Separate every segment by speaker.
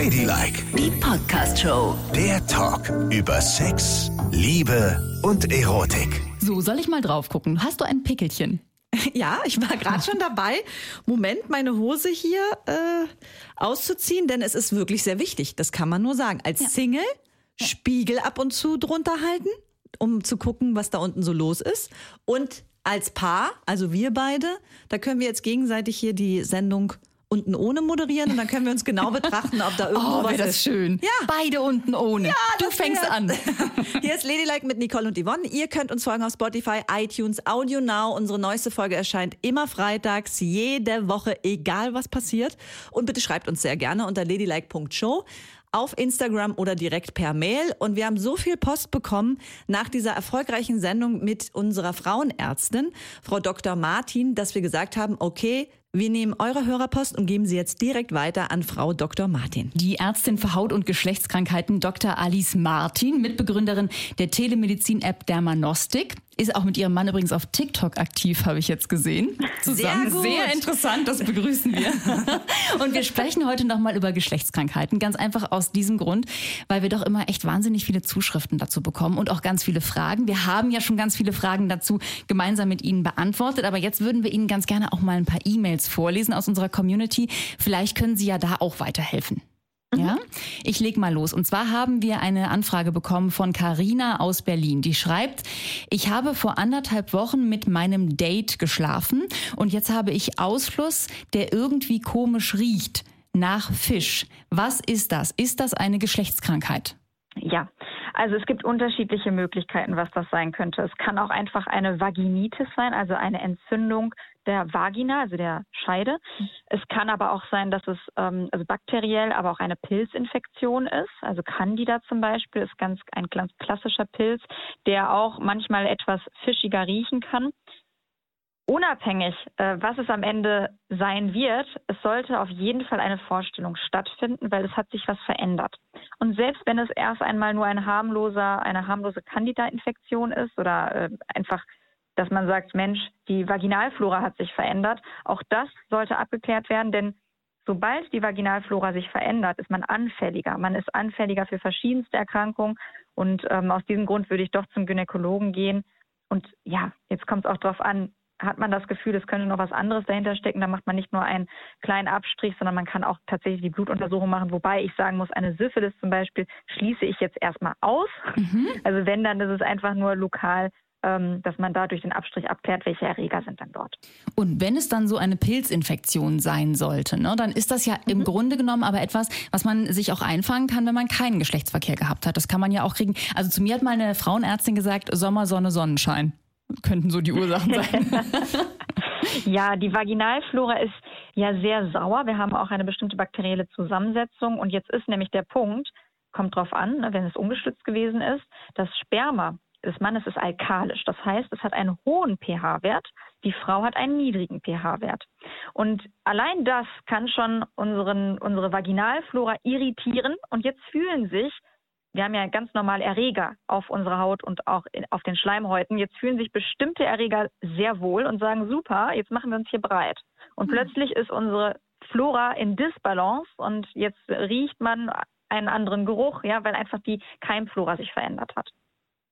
Speaker 1: Ladylike,
Speaker 2: Die Podcast-Show.
Speaker 1: der Talk über Sex, Liebe und Erotik.
Speaker 3: So, soll ich mal drauf gucken? Hast du ein Pickelchen?
Speaker 4: Ja, ich war gerade schon dabei. Moment, meine Hose hier äh, auszuziehen, denn es ist wirklich sehr wichtig. Das kann man nur sagen. Als Single Spiegel ab und zu drunter halten, um zu gucken, was da unten so los ist. Und als Paar, also wir beide, da können wir jetzt gegenseitig hier die Sendung unten ohne moderieren und dann können wir uns genau betrachten, ob da irgendwo
Speaker 3: Oh,
Speaker 4: was
Speaker 3: das
Speaker 4: ist.
Speaker 3: schön.
Speaker 4: Ja.
Speaker 3: Beide unten ohne. du
Speaker 4: das
Speaker 3: fängst
Speaker 4: wär-
Speaker 3: an.
Speaker 4: Hier ist Ladylike mit Nicole und Yvonne. Ihr könnt uns folgen auf Spotify, iTunes, Audio Now. Unsere neueste Folge erscheint immer freitags, jede Woche, egal was passiert. Und bitte schreibt uns sehr gerne unter ladylike.show auf Instagram oder direkt per Mail. Und wir haben so viel Post bekommen nach dieser erfolgreichen Sendung mit unserer Frauenärztin, Frau Dr. Martin, dass wir gesagt haben, okay, wir nehmen eure Hörerpost und geben sie jetzt direkt weiter an Frau Dr. Martin.
Speaker 3: Die Ärztin für Haut- und Geschlechtskrankheiten Dr. Alice Martin, Mitbegründerin der Telemedizin-App Dermanostik, ist auch mit ihrem Mann übrigens auf TikTok aktiv, habe ich jetzt gesehen. Zusammen.
Speaker 4: gut.
Speaker 3: Sehr interessant, das begrüßen wir. Und wir sprechen heute nochmal über Geschlechtskrankheiten. Ganz einfach aus diesem Grund, weil wir doch immer echt wahnsinnig viele Zuschriften dazu bekommen und auch ganz viele Fragen. Wir haben ja schon ganz viele Fragen dazu gemeinsam mit Ihnen beantwortet, aber jetzt würden wir Ihnen ganz gerne auch mal ein paar E-Mails vorlesen aus unserer Community. Vielleicht können Sie ja da auch weiterhelfen. Ja, ich leg mal los. Und zwar haben wir eine Anfrage bekommen von Karina aus Berlin. Die schreibt, ich habe vor anderthalb Wochen mit meinem Date geschlafen und jetzt habe ich Ausfluss, der irgendwie komisch riecht. Nach Fisch. Was ist das? Ist das eine Geschlechtskrankheit?
Speaker 5: Ja, also es gibt unterschiedliche Möglichkeiten, was das sein könnte. Es kann auch einfach eine Vaginitis sein, also eine Entzündung der Vagina, also der Scheide. Es kann aber auch sein, dass es ähm, also bakteriell, aber auch eine Pilzinfektion ist. Also Candida zum Beispiel ist ganz ein ganz klassischer Pilz, der auch manchmal etwas fischiger riechen kann. Unabhängig, äh, was es am Ende sein wird, es sollte auf jeden Fall eine Vorstellung stattfinden, weil es hat sich was verändert. Und selbst wenn es erst einmal nur ein harmloser, eine harmlose Candida-Infektion ist oder äh, einfach, dass man sagt, Mensch, die Vaginalflora hat sich verändert, auch das sollte abgeklärt werden, denn sobald die Vaginalflora sich verändert, ist man anfälliger. Man ist anfälliger für verschiedenste Erkrankungen und ähm, aus diesem Grund würde ich doch zum Gynäkologen gehen. Und ja, jetzt kommt es auch darauf an, hat man das Gefühl, es könnte noch was anderes dahinter stecken, dann macht man nicht nur einen kleinen Abstrich, sondern man kann auch tatsächlich die Blutuntersuchung machen. Wobei ich sagen muss, eine Syphilis zum Beispiel schließe ich jetzt erstmal aus. Also wenn, dann ist es einfach nur lokal, dass man da durch den Abstrich abklärt, welche Erreger sind dann dort.
Speaker 3: Und wenn es dann so eine Pilzinfektion sein sollte, ne, dann ist das ja im Grunde genommen aber etwas, was man sich auch einfangen kann, wenn man keinen Geschlechtsverkehr gehabt hat. Das kann man ja auch kriegen. Also zu mir hat mal eine Frauenärztin gesagt, Sommer, Sonne, Sonnenschein. Könnten so die Ursachen sein.
Speaker 5: Ja, die Vaginalflora ist ja sehr sauer. Wir haben auch eine bestimmte bakterielle Zusammensetzung. Und jetzt ist nämlich der Punkt, kommt drauf an, ne, wenn es ungeschützt gewesen ist, das Sperma des Mannes ist alkalisch. Das heißt, es hat einen hohen pH-Wert. Die Frau hat einen niedrigen pH-Wert. Und allein das kann schon unseren, unsere Vaginalflora irritieren. Und jetzt fühlen sich wir haben ja ganz normal Erreger auf unserer Haut und auch in, auf den Schleimhäuten. Jetzt fühlen sich bestimmte Erreger sehr wohl und sagen, super, jetzt machen wir uns hier breit. Und plötzlich ist unsere Flora in Disbalance und jetzt riecht man einen anderen Geruch, ja, weil einfach die Keimflora sich verändert hat.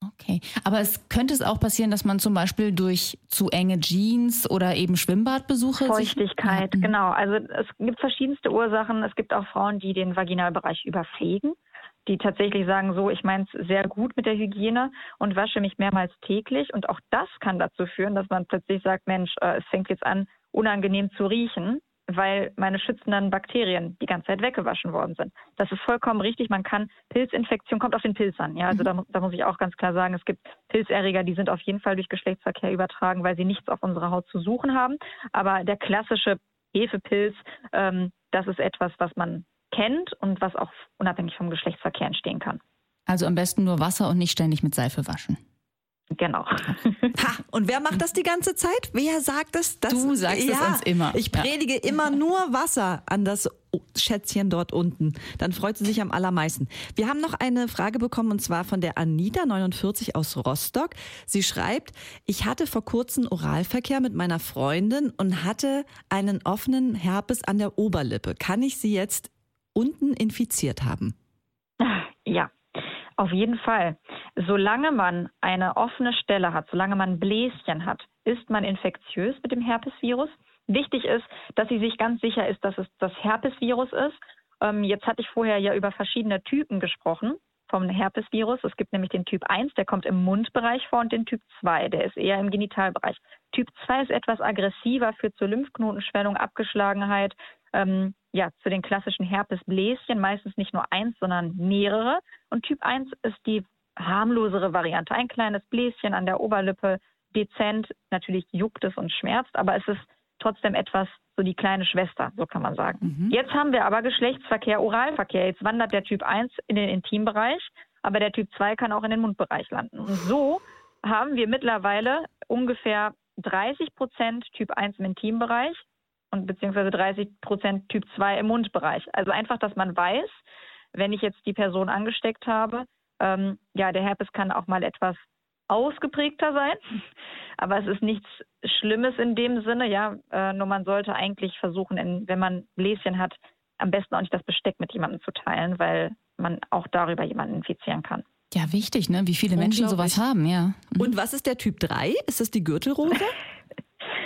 Speaker 3: Okay, aber es könnte es auch passieren, dass man zum Beispiel durch zu enge Jeans oder eben Schwimmbadbesuche sich-
Speaker 5: Feuchtigkeit,
Speaker 3: mhm.
Speaker 5: genau. Also es gibt verschiedenste Ursachen. Es gibt auch Frauen, die den Vaginalbereich überpflegen, die tatsächlich sagen, so, ich meine es sehr gut mit der Hygiene und wasche mich mehrmals täglich. Und auch das kann dazu führen, dass man plötzlich sagt, Mensch, äh, es fängt jetzt an, unangenehm zu riechen, weil meine schützenden Bakterien die ganze Zeit weggewaschen worden sind. Das ist vollkommen richtig. Man kann Pilzinfektion, kommt auf den Pilz an. Ja, also da, mu- da muss ich auch ganz klar sagen, es gibt Pilzerreger, die sind auf jeden Fall durch Geschlechtsverkehr übertragen, weil sie nichts auf unserer Haut zu suchen haben. Aber der klassische Hefepilz, ähm, das ist etwas, was man kennt und was auch unabhängig vom Geschlechtsverkehr entstehen kann.
Speaker 3: Also am besten nur Wasser und nicht ständig mit Seife waschen.
Speaker 5: Genau.
Speaker 4: Ha, und wer macht das die ganze Zeit? Wer sagt es? Das,
Speaker 3: Du sagst es uns immer.
Speaker 4: Ich
Speaker 3: Ja.
Speaker 4: predige immer nur Wasser an das Schätzchen dort unten. Dann freut sie sich am allermeisten. Wir haben noch eine Frage bekommen und zwar von der Anita 49 aus Rostock. Sie schreibt, ich hatte vor kurzem Oralverkehr mit meiner Freundin und hatte einen offenen Herpes an der Oberlippe. Kann ich sie jetzt unten infiziert haben.
Speaker 5: Ja, auf jeden Fall. Solange man eine offene Stelle hat, solange man Bläschen hat, ist man infektiös mit dem Herpesvirus. Wichtig ist, dass sie sich ganz sicher ist, dass es das Herpesvirus ist. Ähm, jetzt hatte ich vorher ja über verschiedene Typen gesprochen vom Herpesvirus. Es gibt nämlich den Typ 1, der kommt im Mundbereich vor, und den Typ 2, der ist eher im Genitalbereich. Typ 2 ist etwas aggressiver, führt zur Lymphknotenschwellung, Abgeschlagenheit, ähm, ja, zu den klassischen Herpesbläschen, meistens nicht nur eins, sondern mehrere. Und Typ 1 ist die harmlosere Variante. Ein kleines Bläschen an der Oberlippe, dezent, natürlich juckt es und schmerzt, aber es ist trotzdem etwas so die kleine Schwester, so kann man sagen. Mhm. Jetzt haben wir aber Geschlechtsverkehr, Oralverkehr. Jetzt wandert der Typ 1 in den Intimbereich, aber der Typ 2 kann auch in den Mundbereich landen. Und so haben wir mittlerweile ungefähr 30 Prozent Typ 1 im Intimbereich und beziehungsweise 30 Prozent Typ 2 im Mundbereich. Also einfach, dass man weiß, wenn ich jetzt die Person angesteckt habe, ähm, ja, der Herpes kann auch mal etwas ausgeprägter sein. Aber es ist nichts Schlimmes in dem Sinne, ja. Äh, nur man sollte eigentlich versuchen, in, wenn man Bläschen hat, am besten auch nicht das Besteck mit jemandem zu teilen, weil man auch darüber jemanden infizieren kann.
Speaker 3: Ja, wichtig, ne? Wie viele Menschen sowas haben, ja.
Speaker 4: Mhm. Und was ist der Typ 3? Ist das die Gürtelrose?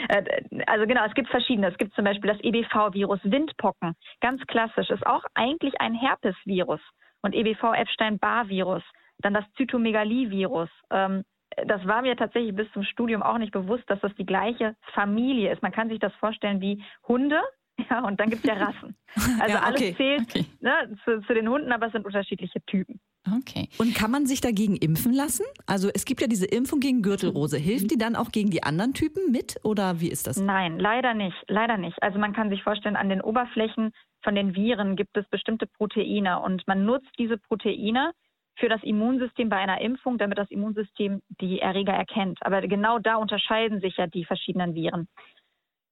Speaker 5: Äh, also genau, es gibt verschiedene. Es gibt zum Beispiel das EBV-Virus, Windpocken, ganz klassisch, ist auch eigentlich ein Herpesvirus. Und EBV-Epstein-Barr-Virus, dann das Zytomegalie-Virus, ähm, das war mir tatsächlich bis zum Studium auch nicht bewusst, dass das die gleiche Familie ist. Man kann sich das vorstellen wie Hunde, ja, und dann gibt es ja Rassen. Also ja, okay, alles zählt okay. ne, zu, zu, den Hunden, aber es sind unterschiedliche Typen.
Speaker 4: Okay. Und kann man sich dagegen impfen lassen? Also es gibt ja diese Impfung gegen Gürtelrose. Hilft die dann auch gegen die anderen Typen mit oder wie ist das?
Speaker 5: Nein, leider nicht. Leider nicht. Also man kann sich vorstellen, an den Oberflächen von den Viren gibt es bestimmte Proteine und man nutzt diese Proteine für das Immunsystem bei einer Impfung, damit das Immunsystem die Erreger erkennt. Aber genau da unterscheiden sich ja die verschiedenen Viren.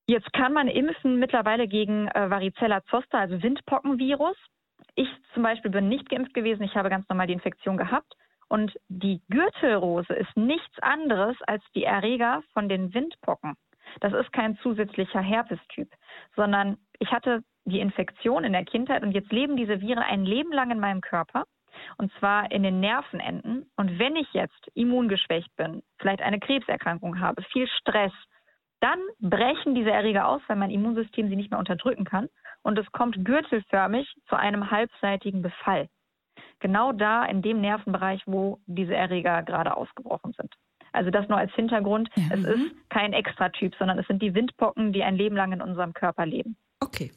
Speaker 5: Jetzt kann man impfen mittlerweile gegen äh, Varicella zoster, also Windpockenvirus. Ich zum Beispiel bin nicht geimpft gewesen, ich habe ganz normal die Infektion gehabt. Und die Gürtelrose ist nichts anderes als die Erreger von den Windpocken. Das ist kein zusätzlicher Herpestyp, sondern ich hatte die Infektion in der Kindheit und jetzt leben diese Viren ein Leben lang in meinem Körper und zwar in den Nervenenden. Und wenn ich jetzt immungeschwächt bin, vielleicht eine Krebserkrankung habe, viel Stress, dann brechen diese Erreger aus, weil mein Immunsystem sie nicht mehr unterdrücken kann. Und es kommt gürtelförmig zu einem halbseitigen Befall. Genau da in dem Nervenbereich, wo diese Erreger gerade ausgebrochen sind. Also das nur als Hintergrund. Ja. Es ist mhm. kein Extratyp, sondern es sind die Windpocken, die ein Leben lang in unserem Körper leben.
Speaker 4: Okay.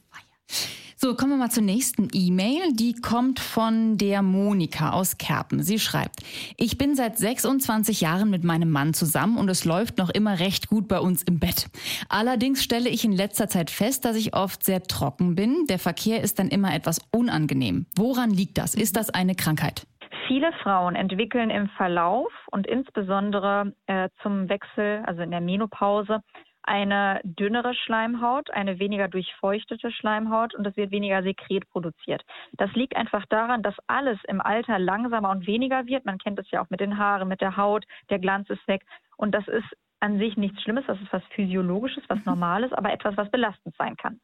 Speaker 3: So, kommen wir mal zur nächsten E-Mail. Die kommt von der Monika aus Kerpen. Sie schreibt, ich bin seit 26 Jahren mit meinem Mann zusammen und es läuft noch immer recht gut bei uns im Bett. Allerdings stelle ich in letzter Zeit fest, dass ich oft sehr trocken bin. Der Verkehr ist dann immer etwas unangenehm. Woran liegt das? Ist das eine Krankheit?
Speaker 5: Viele Frauen entwickeln im Verlauf und insbesondere äh, zum Wechsel, also in der Menopause, eine dünnere Schleimhaut, eine weniger durchfeuchtete Schleimhaut und es wird weniger Sekret produziert. Das liegt einfach daran, dass alles im Alter langsamer und weniger wird. Man kennt es ja auch mit den Haaren, mit der Haut, der Glanz ist weg. Und das ist an sich nichts Schlimmes, das ist was Physiologisches, was. Normales, aber etwas, was belastend sein kann.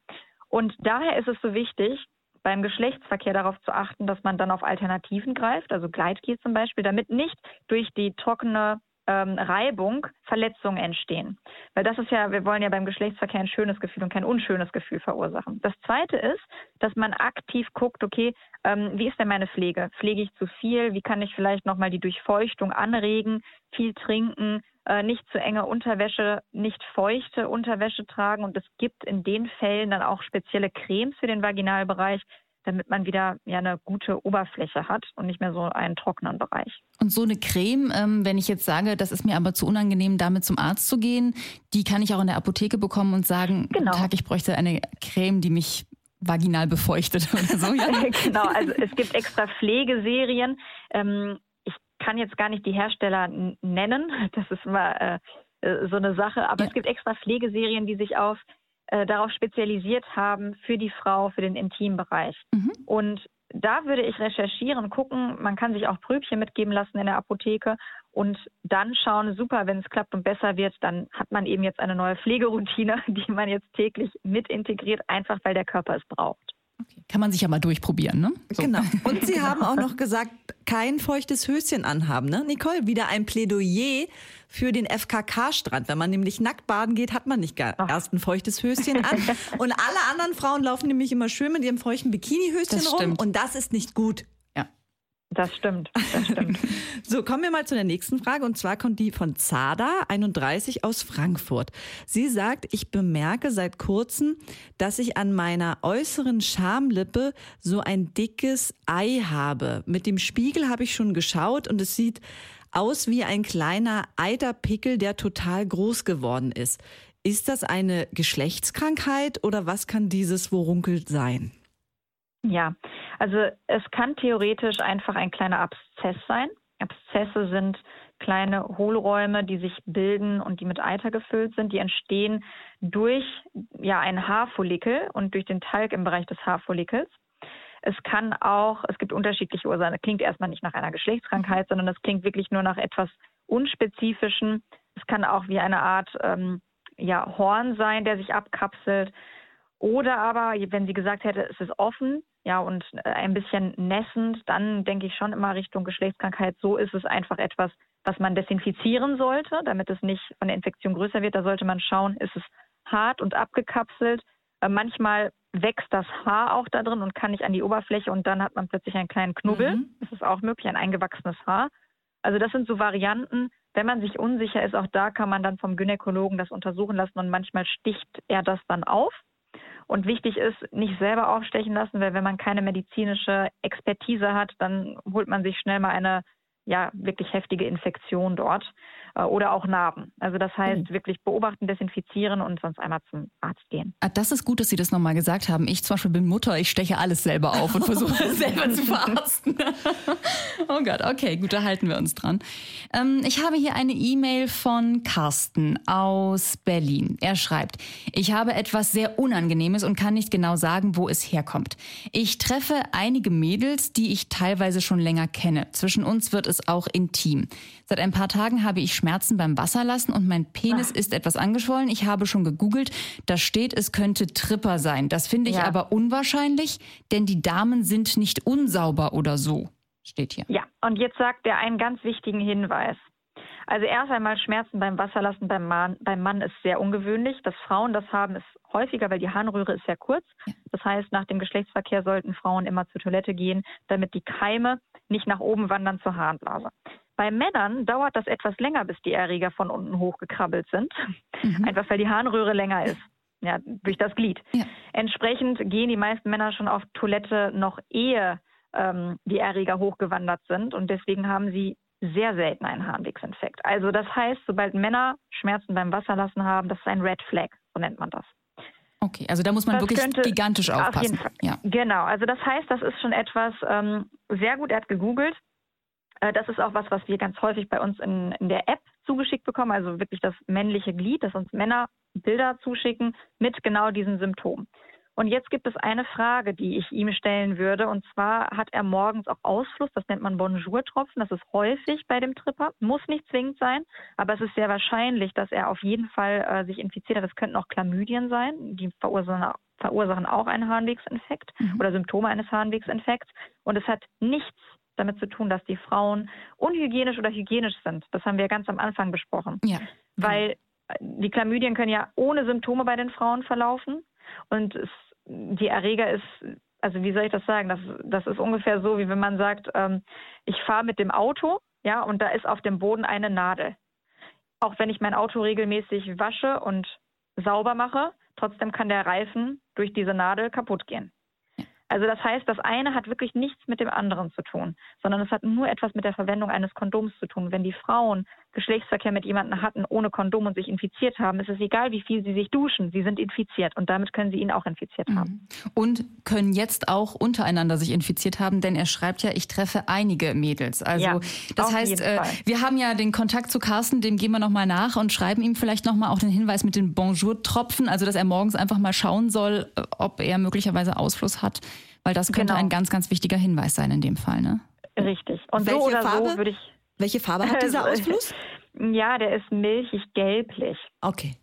Speaker 5: Und daher ist es so wichtig, beim Geschlechtsverkehr darauf zu achten, dass man dann auf Alternativen greift, also Gleitgel zum Beispiel, damit nicht durch die trockene ähm, Reibung Verletzungen entstehen. Weil das ist ja, wir wollen ja beim Geschlechtsverkehr ein schönes Gefühl und kein unschönes Gefühl verursachen. Das zweite ist, dass man aktiv guckt, okay, ähm, wie ist denn meine Pflege? Pflege ich zu viel? Wie kann ich vielleicht nochmal die Durchfeuchtung anregen? Viel trinken, äh, nicht zu enge Unterwäsche, nicht feuchte Unterwäsche tragen. Und es gibt in den Fällen dann auch spezielle Cremes für den Vaginalbereich, damit man wieder ja eine gute Oberfläche hat und nicht mehr so einen trockenen Bereich.
Speaker 3: Und so eine Creme, ähm, wenn ich jetzt sage, das ist mir aber zu unangenehm, damit zum Arzt zu gehen, die kann ich auch in der Apotheke bekommen und sagen, genau. Tag, ich bräuchte eine Creme, die mich vaginal befeuchtet oder so. Ja?
Speaker 5: genau, also es gibt extra Pflegeserien. Ähm, ich kann jetzt gar nicht die Hersteller nennen, das ist immer äh, äh, so eine Sache, aber ja. es gibt extra Pflegeserien, die sich auf äh, darauf spezialisiert haben für die Frau, für den Intimbereich. Mhm. Und da würde ich recherchieren, gucken, man kann sich auch Prübchen mitgeben lassen in der Apotheke und dann schauen, super, wenn es klappt und besser wird, dann hat man eben jetzt eine neue Pflegeroutine, die man jetzt täglich mit integriert, einfach weil der Körper es braucht.
Speaker 3: Okay. Kann man sich ja mal durchprobieren, ne?
Speaker 4: So. Genau. Und Sie haben auch noch gesagt, kein feuchtes Höschen anhaben, ne? Nicole, wieder ein Plädoyer für den FKK-Strand. Wenn man nämlich nackt baden geht, hat man nicht erst ein feuchtes Höschen an. Und alle anderen Frauen laufen nämlich immer schön mit ihrem feuchten Bikini-Höschen rum. Und das ist nicht gut.
Speaker 5: Das stimmt, das stimmt.
Speaker 4: so, kommen wir mal zu der nächsten Frage und zwar kommt die von Zada, 31 aus Frankfurt. Sie sagt, ich bemerke seit kurzem, dass ich an meiner äußeren Schamlippe so ein dickes Ei habe. Mit dem Spiegel habe ich schon geschaut und es sieht aus wie ein kleiner Eiterpickel, der total groß geworden ist. Ist das eine Geschlechtskrankheit oder was kann dieses Worunkel sein?
Speaker 5: Ja, also es kann theoretisch einfach ein kleiner Abszess sein. Abszesse sind kleine Hohlräume, die sich bilden und die mit Eiter gefüllt sind. Die entstehen durch ja, einen Haarfollikel und durch den Talg im Bereich des Haarfollikels. Es kann auch, es gibt unterschiedliche Ursachen. Es klingt erstmal nicht nach einer Geschlechtskrankheit, sondern es klingt wirklich nur nach etwas Unspezifischen. Es kann auch wie eine Art ähm, ja, Horn sein, der sich abkapselt. Oder aber, wenn sie gesagt hätte, es ist offen, ja, und äh, ein bisschen nässend, dann denke ich schon immer Richtung Geschlechtskrankheit. So ist es einfach etwas, was man desinfizieren sollte, damit es nicht von der Infektion größer wird. Da sollte man schauen, ist es hart und abgekapselt. Äh, manchmal wächst das Haar auch da drin und kann nicht an die Oberfläche und dann hat man plötzlich einen kleinen Knubbel. Mhm. Das ist auch möglich, ein eingewachsenes Haar. Also das sind so Varianten. Wenn man sich unsicher ist, auch da kann man dann vom Gynäkologen das untersuchen lassen und manchmal sticht er das dann auf. Und wichtig ist, nicht selber aufstechen lassen, weil wenn man keine medizinische Expertise hat, dann holt man sich schnell mal eine ja wirklich heftige Infektion dort äh, oder auch Narben. Also das heißt mhm. wirklich beobachten, desinfizieren und sonst einmal zum Arzt gehen.
Speaker 3: Ah, das ist gut, dass Sie das nochmal gesagt haben. Ich zum Beispiel bin Mutter, ich steche alles selber auf und versuche es selber zu verarzten. oh Gott, okay, gut, da halten wir uns dran. Ähm, ich habe hier eine E-Mail von Carsten aus Berlin. Er schreibt, ich habe etwas sehr Unangenehmes und kann nicht genau sagen, wo es herkommt. Ich treffe einige Mädels, die ich teilweise schon länger kenne. Zwischen uns wird es auch intim. Seit ein paar Tagen habe ich Schmerzen beim Wasserlassen und mein Penis Ach. ist etwas angeschwollen. Ich habe schon gegoogelt. Da steht, es könnte Tripper sein. Das finde ich ja. aber unwahrscheinlich, denn die Damen sind nicht unsauber oder so. Steht hier.
Speaker 5: Ja, und jetzt sagt er einen ganz wichtigen Hinweis. Also erst einmal Schmerzen beim Wasserlassen beim Mann, beim Mann ist sehr ungewöhnlich. Dass Frauen das haben, ist häufiger, weil die Harnröhre ist sehr kurz. Das heißt, nach dem Geschlechtsverkehr sollten Frauen immer zur Toilette gehen, damit die Keime nicht nach oben wandern zur Harnblase. Bei Männern dauert das etwas länger, bis die Erreger von unten hochgekrabbelt sind. Mhm. Einfach weil die Harnröhre länger ist. Ja, durch das Glied. Ja. Entsprechend gehen die meisten Männer schon auf Toilette noch ehe ähm, die Erreger hochgewandert sind und deswegen haben sie sehr selten einen Harnwegsinfekt. Also das heißt, sobald Männer Schmerzen beim Wasserlassen haben, das ist ein Red Flag, so nennt man das.
Speaker 3: Okay, also da muss man das wirklich gigantisch aufpassen. Auf jeden Fall.
Speaker 5: Ja. Genau, also das heißt, das ist schon etwas ähm, sehr gut. Er hat gegoogelt. Äh, das ist auch was, was wir ganz häufig bei uns in, in der App zugeschickt bekommen, also wirklich das männliche Glied, das uns Männer Bilder zuschicken mit genau diesen Symptomen. Und jetzt gibt es eine Frage, die ich ihm stellen würde. Und zwar hat er morgens auch Ausfluss, das nennt man Bonjour-Tropfen. Das ist häufig bei dem Tripper, muss nicht zwingend sein, aber es ist sehr wahrscheinlich, dass er auf jeden Fall äh, sich infiziert hat. Es könnten auch Chlamydien sein, die verursachen, verursachen auch einen Harnwegsinfekt mhm. oder Symptome eines Harnwegsinfekts. Und es hat nichts damit zu tun, dass die Frauen unhygienisch oder hygienisch sind. Das haben wir ganz am Anfang besprochen. Ja. Weil die Chlamydien können ja ohne Symptome bei den Frauen verlaufen. Und es die Erreger ist, also wie soll ich das sagen? Das, das ist ungefähr so, wie wenn man sagt, ähm, ich fahre mit dem Auto, ja, und da ist auf dem Boden eine Nadel. Auch wenn ich mein Auto regelmäßig wasche und sauber mache, trotzdem kann der Reifen durch diese Nadel kaputt gehen. Also das heißt, das eine hat wirklich nichts mit dem anderen zu tun, sondern es hat nur etwas mit der Verwendung eines Kondoms zu tun. Wenn die Frauen Geschlechtsverkehr mit jemandem hatten ohne Kondom und sich infiziert haben, ist es egal, wie viel sie sich duschen, sie sind infiziert und damit können sie ihn auch infiziert mhm. haben.
Speaker 3: Und können jetzt auch untereinander sich infiziert haben, denn er schreibt ja, ich treffe einige Mädels. Also ja, das heißt, äh, wir haben ja den Kontakt zu Carsten, dem gehen wir nochmal nach und schreiben ihm vielleicht nochmal auch den Hinweis mit den Bonjour-Tropfen, also dass er morgens einfach mal schauen soll, äh, ob er möglicherweise Ausfluss hat weil das könnte genau. ein ganz, ganz wichtiger Hinweis sein in dem Fall, ne?
Speaker 5: Richtig.
Speaker 4: Und welche so oder Farbe? so würde ich. Welche Farbe hat dieser Ausfluss?
Speaker 5: ja, der ist milchig-gelblich.
Speaker 4: Okay.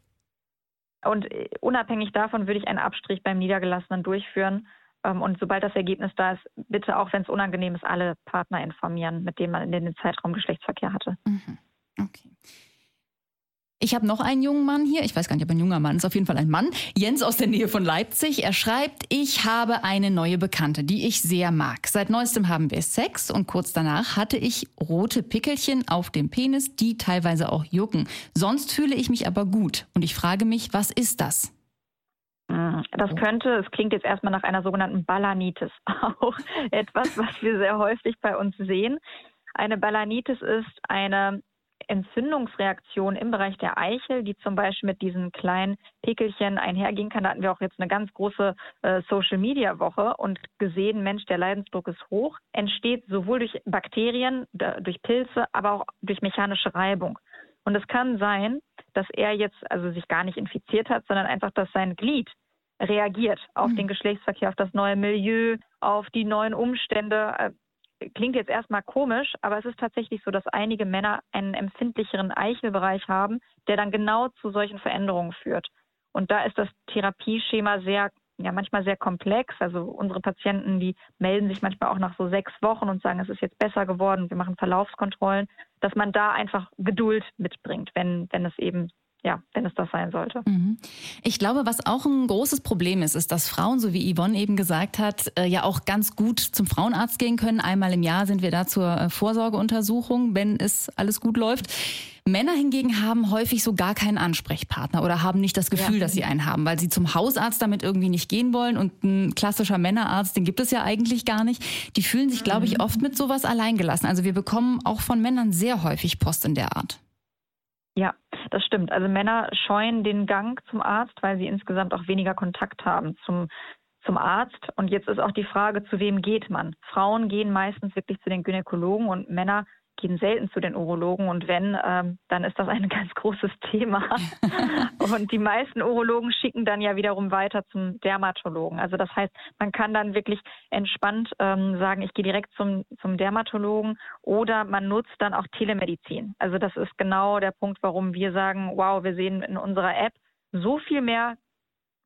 Speaker 5: Und äh, unabhängig davon würde ich einen Abstrich beim Niedergelassenen durchführen, Ähm, und sobald das Ergebnis da ist, bitte auch, wenn es unangenehm ist, alle Partner informieren, mit denen man in den Zeitraum Geschlechtsverkehr hatte.
Speaker 3: Mhm. Okay. Ich habe noch einen jungen Mann hier. Ich weiß gar nicht, ob ein junger Mann ist. Auf jeden Fall ein Mann. Jens aus der Nähe von Leipzig. Er schreibt, ich habe eine neue Bekannte, die ich sehr mag. Seit neuestem haben wir Sex und kurz danach hatte ich rote Pickelchen auf dem Penis, die teilweise auch jucken. Sonst fühle ich mich aber gut. Und ich frage mich, was ist das?
Speaker 5: Das könnte, es klingt jetzt erstmal nach einer sogenannten Balanitis, auch etwas, was wir sehr häufig bei uns sehen. Eine Balanitis ist eine Entzündungsreaktion im Bereich der Eichel, die zum Beispiel mit diesen kleinen Pickelchen einhergehen kann. Da hatten wir auch jetzt eine ganz große äh, Social-Media-Woche und gesehen, Mensch, der Leidensdruck ist hoch, entsteht sowohl durch Bakterien, durch Pilze, aber auch durch mechanische Reibung. Und es kann sein, dass er jetzt also sich gar nicht infiziert hat, sondern einfach, dass sein Glied reagiert auf mhm. den Geschlechtsverkehr, auf das neue Milieu, auf die neuen Umstände. Klingt jetzt erstmal komisch, aber es ist tatsächlich so, dass einige Männer einen empfindlicheren Eichelbereich haben, der dann genau zu solchen Veränderungen führt. Und da ist das Therapieschema sehr, ja, manchmal sehr komplex. Also unsere Patienten, die melden sich manchmal auch nach so sechs Wochen und sagen, es ist jetzt besser geworden, wir machen Verlaufskontrollen, dass man da einfach Geduld mitbringt, wenn, wenn es eben ja, wenn es das sein sollte. Mhm.
Speaker 3: Ich glaube, was auch ein großes Problem ist, ist, dass Frauen, so wie Yvonne eben gesagt hat, äh, ja auch ganz gut zum Frauenarzt gehen können. Einmal im Jahr sind wir da zur äh, Vorsorgeuntersuchung, wenn es alles gut läuft. Männer hingegen haben häufig so gar keinen Ansprechpartner oder haben nicht das Gefühl, ja. dass sie einen haben, weil sie zum Hausarzt damit irgendwie nicht gehen wollen und ein klassischer Männerarzt, den gibt es ja eigentlich gar nicht. Die fühlen sich, glaube ich, mhm. oft mit sowas alleingelassen. Also wir bekommen auch von Männern sehr häufig Post in der Art.
Speaker 5: Ja, das stimmt. Also Männer scheuen den Gang zum Arzt, weil sie insgesamt auch weniger Kontakt haben zum, zum Arzt. Und jetzt ist auch die Frage, zu wem geht man? Frauen gehen meistens wirklich zu den Gynäkologen und Männer gehen selten zu den Urologen und wenn, ähm, dann ist das ein ganz großes Thema. und die meisten Urologen schicken dann ja wiederum weiter zum Dermatologen. Also das heißt, man kann dann wirklich entspannt ähm, sagen, ich gehe direkt zum, zum Dermatologen oder man nutzt dann auch Telemedizin. Also das ist genau der Punkt, warum wir sagen, wow, wir sehen in unserer App so viel mehr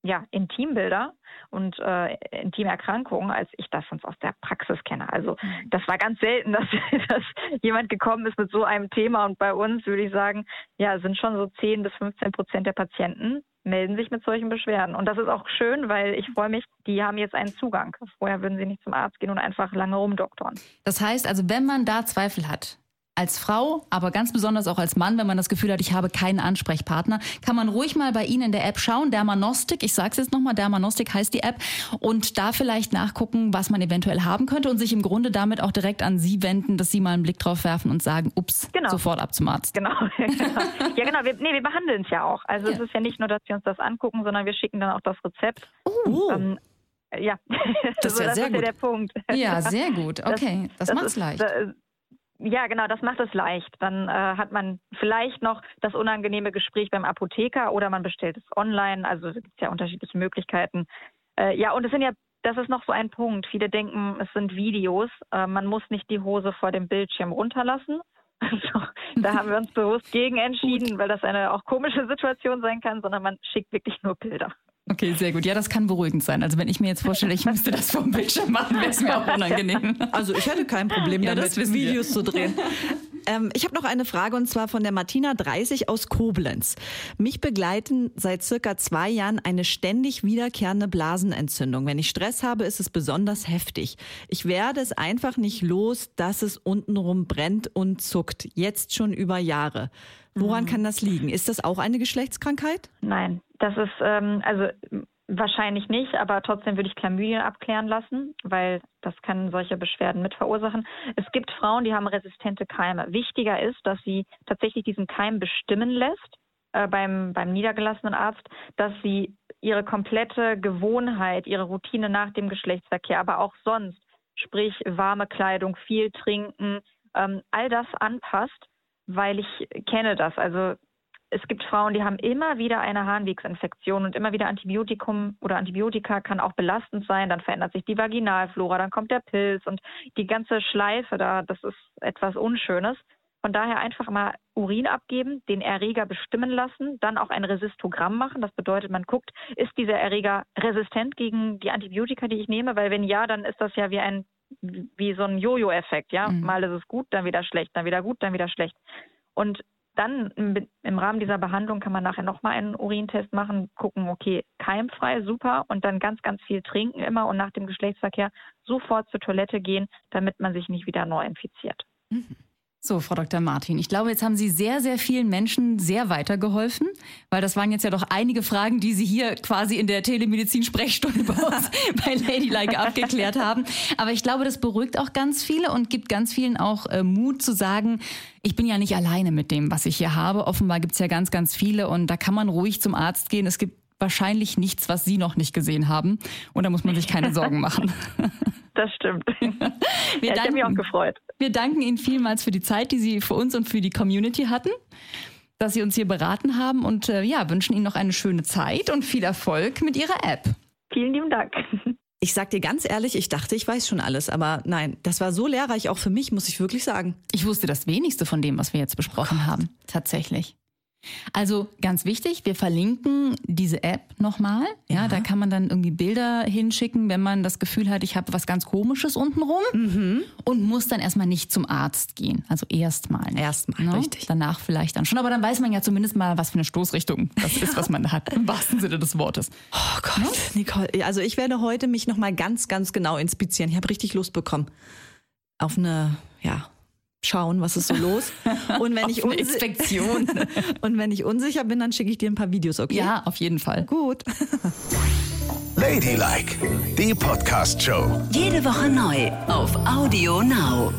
Speaker 5: ja, Intimbilder und äh, Intimerkrankungen, als ich das sonst aus der Praxis kenne. Also mhm. das war ganz selten, dass, dass jemand gekommen ist mit so einem Thema und bei uns würde ich sagen, ja, sind schon so 10 bis 15 Prozent der Patienten melden sich mit solchen Beschwerden. Und das ist auch schön, weil ich freue mich, die haben jetzt einen Zugang. Vorher würden sie nicht zum Arzt gehen und einfach lange rumdoktoren.
Speaker 3: Das heißt also, wenn man da Zweifel hat, als Frau, aber ganz besonders auch als Mann, wenn man das Gefühl hat, ich habe keinen Ansprechpartner, kann man ruhig mal bei Ihnen in der App schauen. Dermanostik, ich sage es jetzt nochmal, Dermanostik heißt die App. Und da vielleicht nachgucken, was man eventuell haben könnte und sich im Grunde damit auch direkt an Sie wenden, dass Sie mal einen Blick drauf werfen und sagen, ups, genau. sofort ab zum Arzt.
Speaker 5: Genau. genau. ja, genau. Wir, nee, wir behandeln es ja auch. Also ja. es ist ja nicht nur, dass wir uns das angucken, sondern wir schicken dann auch das Rezept.
Speaker 3: Uh. Ähm,
Speaker 5: ja,
Speaker 3: das ist ja sehr
Speaker 5: ist
Speaker 3: gut.
Speaker 5: Ja, der Punkt.
Speaker 3: Ja, sehr gut. Okay, das, das macht es leicht.
Speaker 5: Das, ja, genau, das macht es leicht. Dann äh, hat man vielleicht noch das unangenehme Gespräch beim Apotheker oder man bestellt es online. Also es gibt ja unterschiedliche Möglichkeiten. Äh, ja, und es sind ja, das ist noch so ein Punkt. Viele denken, es sind Videos. Äh, man muss nicht die Hose vor dem Bildschirm runterlassen. Also, da haben wir uns bewusst gegen entschieden, weil das eine auch komische Situation sein kann, sondern man schickt wirklich nur Bilder.
Speaker 3: Okay, sehr gut. Ja, das kann beruhigend sein. Also wenn ich mir jetzt vorstelle, ich müsste das vom Bildschirm machen, wäre es mir auch unangenehm.
Speaker 4: Also ich hätte kein Problem ja, damit, Videos zu drehen. Ähm, ich habe noch eine Frage und zwar von der Martina 30 aus Koblenz. Mich begleiten seit circa zwei Jahren eine ständig wiederkehrende Blasenentzündung. Wenn ich Stress habe, ist es besonders heftig. Ich werde es einfach nicht los, dass es untenrum brennt und zuckt. Jetzt schon über Jahre. Woran mhm. kann das liegen? Ist das auch eine Geschlechtskrankheit?
Speaker 5: Nein, das ist ähm, also wahrscheinlich nicht, aber trotzdem würde ich Chlamydien abklären lassen, weil das kann solche Beschwerden mit verursachen. Es gibt Frauen, die haben resistente Keime. Wichtiger ist, dass sie tatsächlich diesen Keim bestimmen lässt äh, beim, beim niedergelassenen Arzt, dass sie ihre komplette Gewohnheit, ihre Routine nach dem Geschlechtsverkehr, aber auch sonst, sprich warme Kleidung, viel trinken, ähm, all das anpasst weil ich kenne das. Also es gibt Frauen, die haben immer wieder eine Harnwegsinfektion und immer wieder Antibiotikum oder Antibiotika kann auch belastend sein. Dann verändert sich die Vaginalflora, dann kommt der Pilz und die ganze Schleife da, das ist etwas Unschönes. Von daher einfach mal Urin abgeben, den Erreger bestimmen lassen, dann auch ein Resistogramm machen. Das bedeutet, man guckt, ist dieser Erreger resistent gegen die Antibiotika, die ich nehme? Weil wenn ja, dann ist das ja wie ein wie so ein Jojo-Effekt, ja. Mhm. Mal ist es gut, dann wieder schlecht, dann wieder gut, dann wieder schlecht. Und dann im, Rahmen dieser Behandlung kann man nachher nochmal einen Urintest machen, gucken, okay, keimfrei, super, und dann ganz, ganz viel trinken immer und nach dem Geschlechtsverkehr sofort zur Toilette gehen, damit man sich nicht wieder neu infiziert.
Speaker 3: Mhm. So, Frau Dr. Martin, ich glaube, jetzt haben Sie sehr, sehr vielen Menschen sehr weitergeholfen, weil das waren jetzt ja doch einige Fragen, die Sie hier quasi in der Telemedizin-Sprechstunde bei uns bei Ladylike abgeklärt haben. Aber ich glaube, das beruhigt auch ganz viele und gibt ganz vielen auch äh, Mut zu sagen, ich bin ja nicht alleine mit dem, was ich hier habe. Offenbar gibt es ja ganz, ganz viele und da kann man ruhig zum Arzt gehen. Es gibt wahrscheinlich nichts, was Sie noch nicht gesehen haben. Und da muss man sich keine Sorgen machen.
Speaker 5: Das stimmt. Wir ja, ich habe mich auch gefreut.
Speaker 3: Wir danken Ihnen vielmals für die Zeit, die Sie für uns und für die Community hatten, dass Sie uns hier beraten haben und äh, ja, wünschen Ihnen noch eine schöne Zeit und viel Erfolg mit Ihrer App.
Speaker 5: Vielen lieben Dank.
Speaker 4: Ich sag dir ganz ehrlich, ich dachte, ich weiß schon alles, aber nein, das war so lehrreich auch für mich, muss ich wirklich sagen.
Speaker 3: Ich wusste das wenigste von dem, was wir jetzt besprochen oh haben, tatsächlich. Also ganz wichtig, wir verlinken diese App nochmal. Ja, ja, da kann man dann irgendwie Bilder hinschicken, wenn man das Gefühl hat, ich habe was ganz Komisches untenrum mhm. und muss dann erstmal nicht zum Arzt gehen. Also erstmal.
Speaker 4: Erstmal, ne? richtig.
Speaker 3: Danach vielleicht dann schon. Aber dann weiß man ja zumindest mal, was für eine Stoßrichtung das ist, was man hat, im wahrsten Sinne des Wortes.
Speaker 4: Oh Gott, ne? Nicole, also ich werde heute mich nochmal ganz, ganz genau inspizieren. Ich habe richtig Lust bekommen auf eine, ja, schauen, was ist so los.
Speaker 3: Und wenn ich Inspektion.
Speaker 4: und wenn ich unsicher bin, dann schicke ich dir ein paar Videos, okay?
Speaker 3: Ja, auf jeden Fall.
Speaker 4: Gut.
Speaker 1: Ladylike, die Podcast-Show.
Speaker 2: Jede Woche neu auf Audio Now.